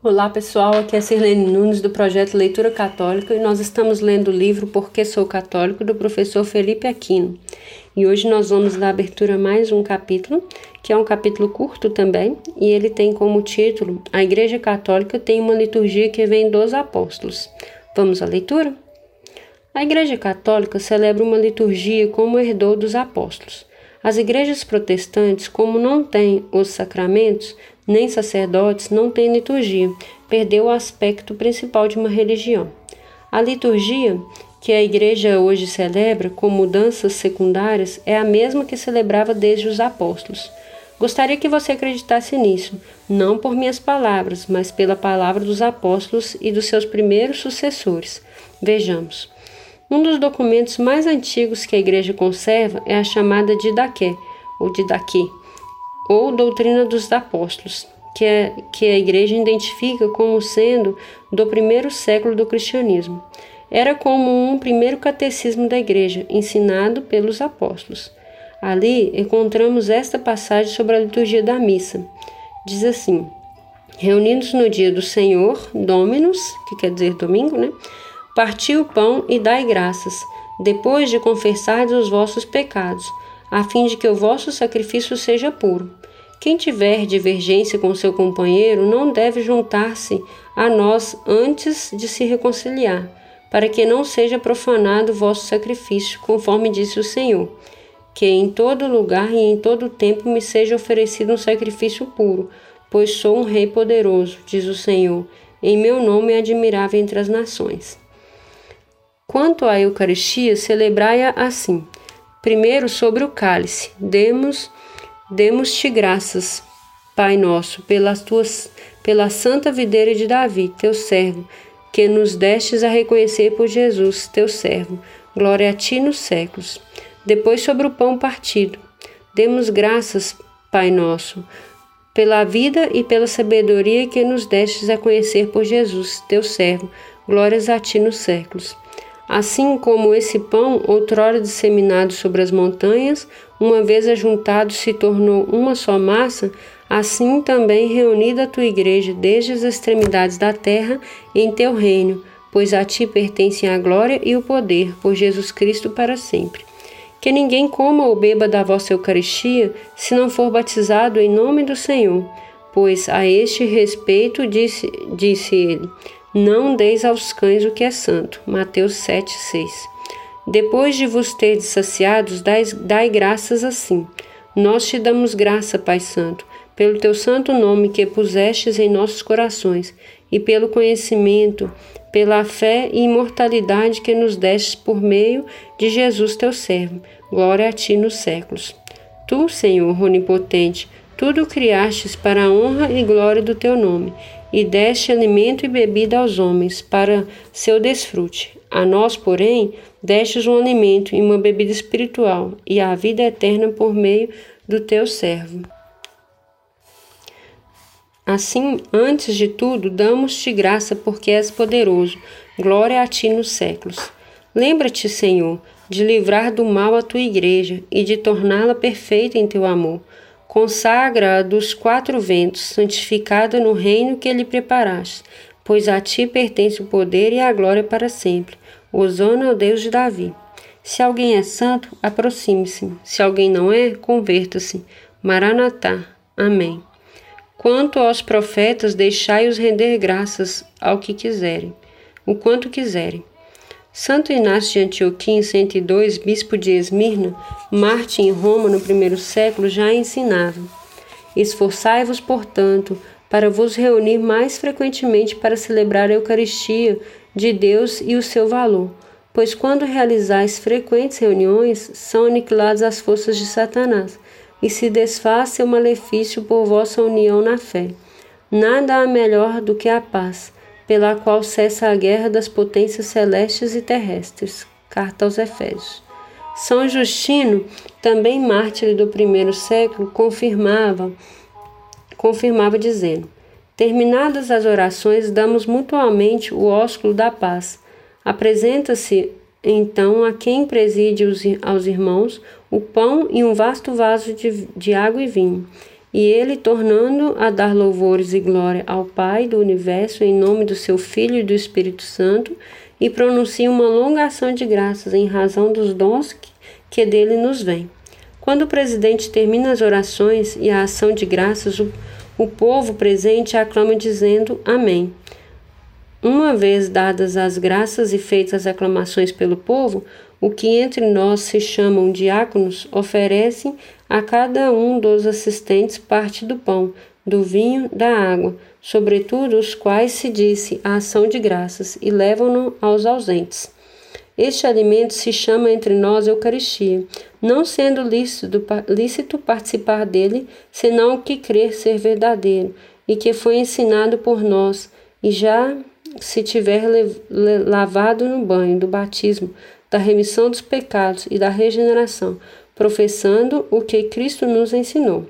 Olá pessoal, aqui é Sirlene Nunes do projeto Leitura Católica e nós estamos lendo o livro Porque Sou Católico do professor Felipe Aquino. E hoje nós vamos dar abertura a mais um capítulo, que é um capítulo curto também, e ele tem como título A Igreja Católica tem uma liturgia que vem dos apóstolos. Vamos à leitura? A Igreja Católica celebra uma liturgia como herdou dos apóstolos. As igrejas protestantes, como não têm os sacramentos, nem sacerdotes, não têm liturgia, perdeu o aspecto principal de uma religião. A liturgia que a igreja hoje celebra com mudanças secundárias é a mesma que celebrava desde os apóstolos. Gostaria que você acreditasse nisso, não por minhas palavras, mas pela palavra dos apóstolos e dos seus primeiros sucessores. Vejamos. Um dos documentos mais antigos que a igreja conserva é a chamada Didaqué, ou Didaquê, ou doutrina dos apóstolos, que, é, que a igreja identifica como sendo do primeiro século do cristianismo. Era como um primeiro catecismo da igreja, ensinado pelos apóstolos. Ali encontramos esta passagem sobre a liturgia da missa. Diz assim: Reunidos no dia do Senhor, Dominus, que quer dizer domingo, né? Parti o pão e dai graças, depois de confessar os vossos pecados a fim de que o vosso sacrifício seja puro. Quem tiver divergência com seu companheiro não deve juntar-se a nós antes de se reconciliar, para que não seja profanado o vosso sacrifício, conforme disse o Senhor. Que em todo lugar e em todo tempo me seja oferecido um sacrifício puro, pois sou um rei poderoso, diz o Senhor. Em meu nome é admirável entre as nações. Quanto à Eucaristia, celebrai-a assim. Primeiro sobre o cálice. Demos demos-te graças, Pai nosso, pelas tuas pela santa videira de Davi, teu servo, que nos destes a reconhecer por Jesus, teu servo. Glória a ti nos séculos. Depois sobre o pão partido. Demos graças, Pai nosso, pela vida e pela sabedoria que nos destes a conhecer por Jesus, teu servo. Glórias a ti nos séculos. Assim como esse pão, outrora disseminado sobre as montanhas, uma vez ajuntado se tornou uma só massa, assim também reunida a tua igreja desde as extremidades da terra em teu reino, pois a ti pertencem a glória e o poder, por Jesus Cristo para sempre. Que ninguém coma ou beba da vossa Eucaristia, se não for batizado em nome do Senhor, pois a este respeito disse, disse ele: não deis aos cães o que é santo. Mateus 7, 6. Depois de vos ter saciados, dai, dai graças assim. Nós te damos graça, Pai Santo, pelo teu santo nome que pusestes em nossos corações, e pelo conhecimento, pela fé e imortalidade que nos destes por meio de Jesus teu servo. Glória a ti nos séculos. Tu, Senhor onipotente, tudo criastes para a honra e glória do teu nome e deste alimento e bebida aos homens para seu desfrute. A nós, porém, destes um alimento e uma bebida espiritual e a vida eterna por meio do teu servo. Assim, antes de tudo, damos-te graça porque és poderoso. Glória a ti nos séculos. Lembra-te, Senhor, de livrar do mal a tua igreja e de torná-la perfeita em teu amor Consagra-a dos quatro ventos, santificada no reino que lhe preparaste, pois a ti pertence o poder e a glória para sempre. Osana ao Deus de Davi. Se alguém é santo, aproxime-se. Se alguém não é, converta-se. Maranatá. Amém. Quanto aos profetas, deixai-os render graças ao que quiserem, o quanto quiserem. Santo Inácio de Antioquia, em 102, bispo de Esmirna, Marte em Roma no primeiro século, já ensinava: Esforçai-vos, portanto, para vos reunir mais frequentemente para celebrar a Eucaristia de Deus e o seu valor, pois quando realizais frequentes reuniões, são aniquiladas as forças de Satanás e se desfaz seu malefício por vossa união na fé. Nada há melhor do que a paz pela qual cessa a guerra das potências celestes e terrestres. Carta aos Efésios. São Justino, também mártir do primeiro século, confirmava, confirmava dizendo: Terminadas as orações, damos mutuamente o ósculo da paz. Apresenta-se então a quem preside os, aos irmãos o pão e um vasto vaso de, de água e vinho E ele, tornando a dar louvores e glória ao Pai do universo em nome do seu Filho e do Espírito Santo, e pronuncia uma longa ação de graças em razão dos dons que dele nos vêm. Quando o presidente termina as orações e a ação de graças, o, o povo presente aclama dizendo Amém. Uma vez dadas as graças e feitas as aclamações pelo povo, o que entre nós se chamam diáconos oferecem a cada um dos assistentes parte do pão, do vinho, da água, sobretudo os quais se disse a ação de graças, e levam-no aos ausentes. Este alimento se chama entre nós Eucaristia, não sendo lícito, lícito participar dele, senão o que crer ser verdadeiro, e que foi ensinado por nós, e já se tiver lavado no banho do batismo, da remissão dos pecados e da regeneração, professando o que Cristo nos ensinou.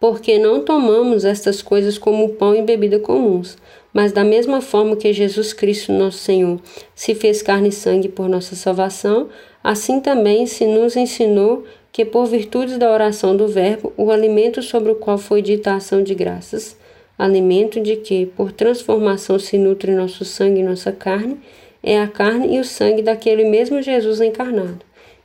Porque não tomamos estas coisas como pão e bebida comuns, mas da mesma forma que Jesus Cristo, nosso Senhor, se fez carne e sangue por nossa salvação, assim também se nos ensinou que, por virtude da oração do Verbo, o alimento sobre o qual foi dita a ação de graças, alimento de que, por transformação, se nutre nosso sangue e nossa carne, é a carne e o sangue daquele mesmo Jesus encarnado.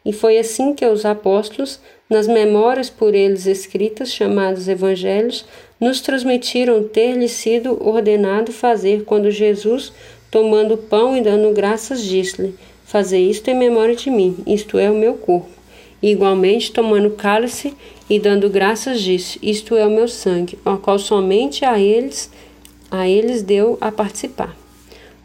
E foi assim que os apóstolos, nas memórias por eles escritas, chamadas Evangelhos, nos transmitiram ter-lhe sido ordenado fazer quando Jesus, tomando o pão e dando graças, disse-lhe: Fazer isto em memória de mim, isto é o meu corpo. E, igualmente, tomando o cálice e dando graças, disse: Isto é o meu sangue, ao qual somente a eles, a eles deu a participar.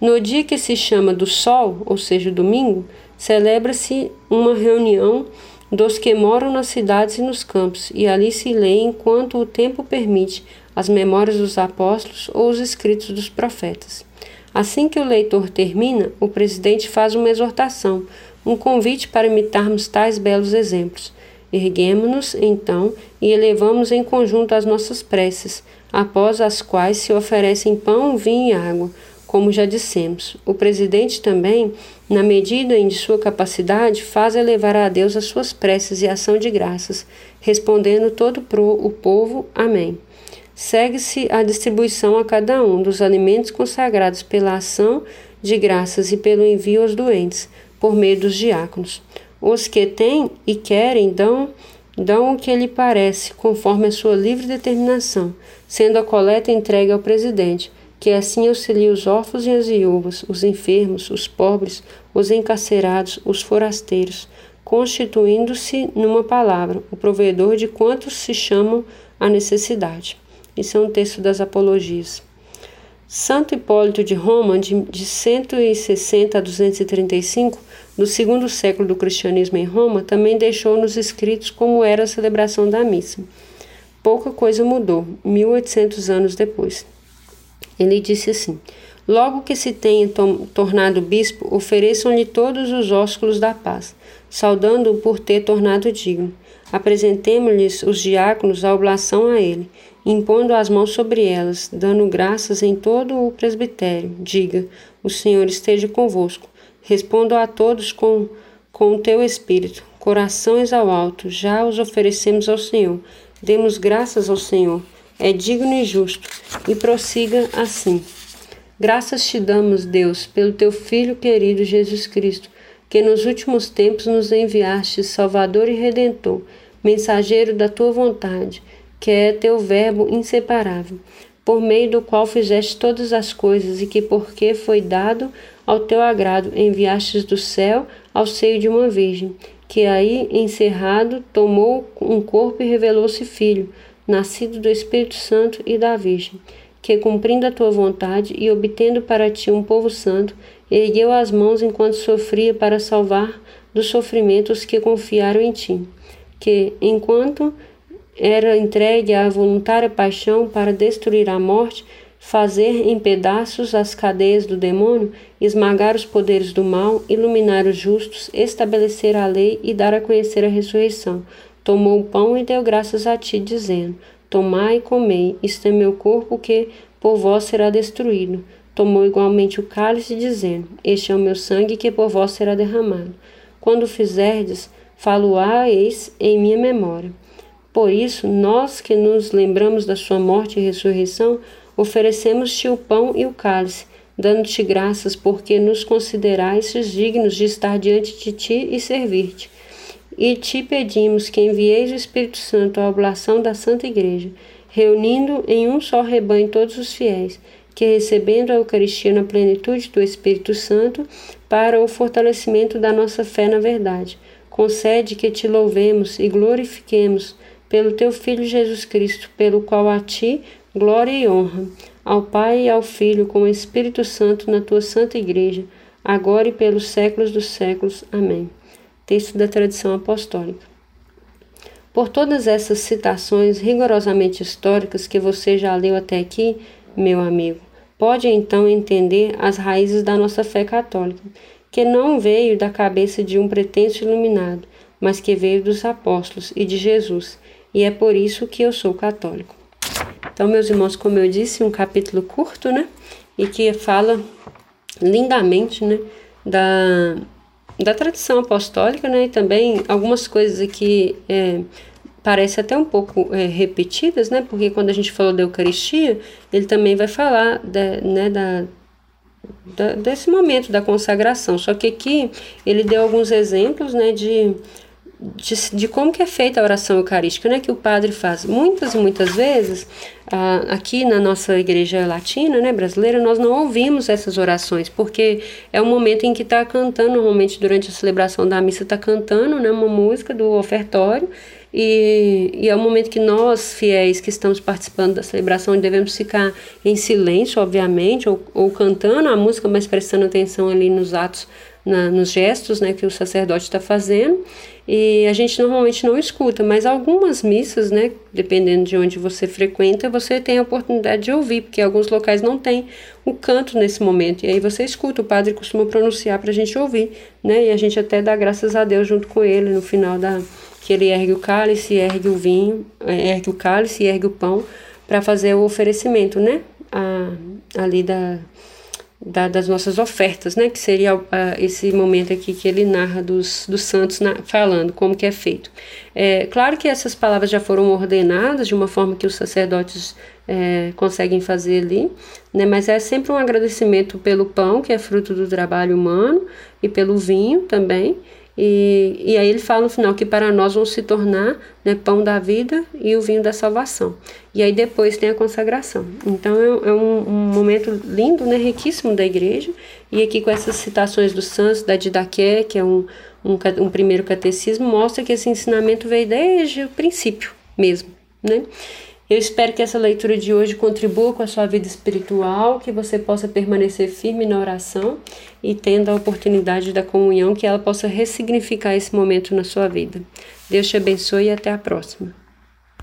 No dia que se chama do sol, ou seja, domingo, celebra-se uma reunião dos que moram nas cidades e nos campos, e ali se lê, enquanto o tempo permite, as memórias dos apóstolos ou os escritos dos profetas. Assim que o leitor termina, o presidente faz uma exortação, um convite para imitarmos tais belos exemplos. Erguemos-nos, então, e elevamos em conjunto as nossas preces, após as quais se oferecem pão, vinho e água como já dissemos, o presidente também, na medida em sua capacidade, faz elevar a Deus as suas preces e ação de graças, respondendo todo pro o povo Amém. Segue-se a distribuição a cada um dos alimentos consagrados pela ação de graças e pelo envio aos doentes, por meio dos diáconos. Os que têm e querem dão dão o que lhe parece, conforme a sua livre determinação, sendo a coleta entregue ao presidente que assim auxilie os órfãos e as viúvas, os enfermos, os pobres, os encarcerados, os forasteiros, constituindo-se, numa palavra, o provedor de quantos se chamam à necessidade. Isso é um texto das Apologias. Santo Hipólito de Roma, de, de 160 a 235, do segundo século do cristianismo em Roma, também deixou nos escritos como era a celebração da missa. Pouca coisa mudou, 1800 anos depois. Ele disse assim: Logo que se tenha tornado bispo, ofereçam-lhe todos os ósculos da paz, saudando-o por ter tornado digno. Apresentemos-lhes os diáconos a oblação a ele, impondo as mãos sobre elas, dando graças em todo o presbitério. Diga: O Senhor esteja convosco. Respondo a todos com, com o teu espírito. Corações ao alto, já os oferecemos ao Senhor. Demos graças ao Senhor é digno e justo, e prossiga assim. Graças te damos, Deus, pelo teu Filho querido Jesus Cristo, que nos últimos tempos nos enviaste, Salvador e Redentor, mensageiro da tua vontade, que é teu Verbo inseparável, por meio do qual fizeste todas as coisas e que, porque foi dado ao teu agrado, enviastes do céu ao seio de uma virgem, que aí, encerrado, tomou um corpo e revelou-se filho nascido do Espírito Santo e da Virgem, que, cumprindo a tua vontade e obtendo para ti um povo santo, ergueu as mãos enquanto sofria para salvar dos sofrimentos que confiaram em ti, que, enquanto era entregue à voluntária paixão para destruir a morte, fazer em pedaços as cadeias do demônio, esmagar os poderes do mal, iluminar os justos, estabelecer a lei e dar a conhecer a ressurreição, tomou o pão e deu graças a ti, dizendo: Tomai e comei, isto é meu corpo que por vós será destruído. Tomou igualmente o cálice, dizendo: Este é o meu sangue que por vós será derramado. Quando fizerdes, falo-á eis em minha memória. Por isso, nós que nos lembramos da sua morte e ressurreição, oferecemos-te o pão e o cálice, dando-te graças porque nos considerais dignos de estar diante de ti e servir-te. E te pedimos que envieis o Espírito Santo à oblação da Santa Igreja, reunindo em um só rebanho todos os fiéis, que recebendo a Eucaristia na plenitude do Espírito Santo, para o fortalecimento da nossa fé na verdade, concede que te louvemos e glorifiquemos pelo teu Filho Jesus Cristo, pelo qual a ti glória e honra, ao Pai e ao Filho com o Espírito Santo na tua santa igreja, agora e pelos séculos dos séculos. Amém. Texto da tradição apostólica. Por todas essas citações rigorosamente históricas que você já leu até aqui, meu amigo, pode então entender as raízes da nossa fé católica, que não veio da cabeça de um pretenso iluminado, mas que veio dos apóstolos e de Jesus e é por isso que eu sou católico. Então, meus irmãos, como eu disse, um capítulo curto, né? E que fala lindamente, né? Da, da tradição apostólica, né? E também algumas coisas aqui é, parecem até um pouco é, repetidas, né? Porque quando a gente falou da Eucaristia, ele também vai falar né, da, da, desse momento da consagração. Só que aqui ele deu alguns exemplos, né? De de, de, como que é feita a oração eucarística, né, que o padre faz. Muitas e muitas vezes, ah, aqui na nossa igreja latina, né, brasileira, nós não ouvimos essas orações, porque é um momento em que está cantando, normalmente durante a celebração da missa está cantando, né, uma música do ofertório, e, e, é um momento que nós, fiéis que estamos participando da celebração, devemos ficar em silêncio, obviamente, ou, ou cantando a música, mas prestando atenção ali nos atos na, nos gestos né, que o sacerdote está fazendo. E a gente normalmente não escuta, mas algumas missas, né, dependendo de onde você frequenta, você tem a oportunidade de ouvir, porque alguns locais não tem o canto nesse momento, e aí você escuta, o padre costuma pronunciar para a gente ouvir, né, e a gente até dá graças a Deus junto com ele no final da que ele ergue o cálice, ergue o vinho, é, ergue o cálice, ergue o pão para fazer o oferecimento, né, a, ali da da, das nossas ofertas, né? Que seria uh, esse momento aqui que ele narra dos, dos santos na, falando como que é feito. É, claro que essas palavras já foram ordenadas de uma forma que os sacerdotes é, conseguem fazer ali, né? Mas é sempre um agradecimento pelo pão, que é fruto do trabalho humano, e pelo vinho também, e, e aí ele fala no final que para nós vão se tornar né, pão da vida e o vinho da salvação. E aí depois tem a consagração. Então é, é um, um, momento lindo, né, riquíssimo da igreja. E aqui com essas citações dos santos, da Didaqué, que é um, um, um primeiro catecismo, mostra que esse ensinamento veio desde o princípio mesmo. Né? Eu espero que essa leitura de hoje contribua com a sua vida espiritual, que você possa permanecer firme na oração e tendo a oportunidade da comunhão, que ela possa ressignificar esse momento na sua vida. Deus te abençoe e até a próxima.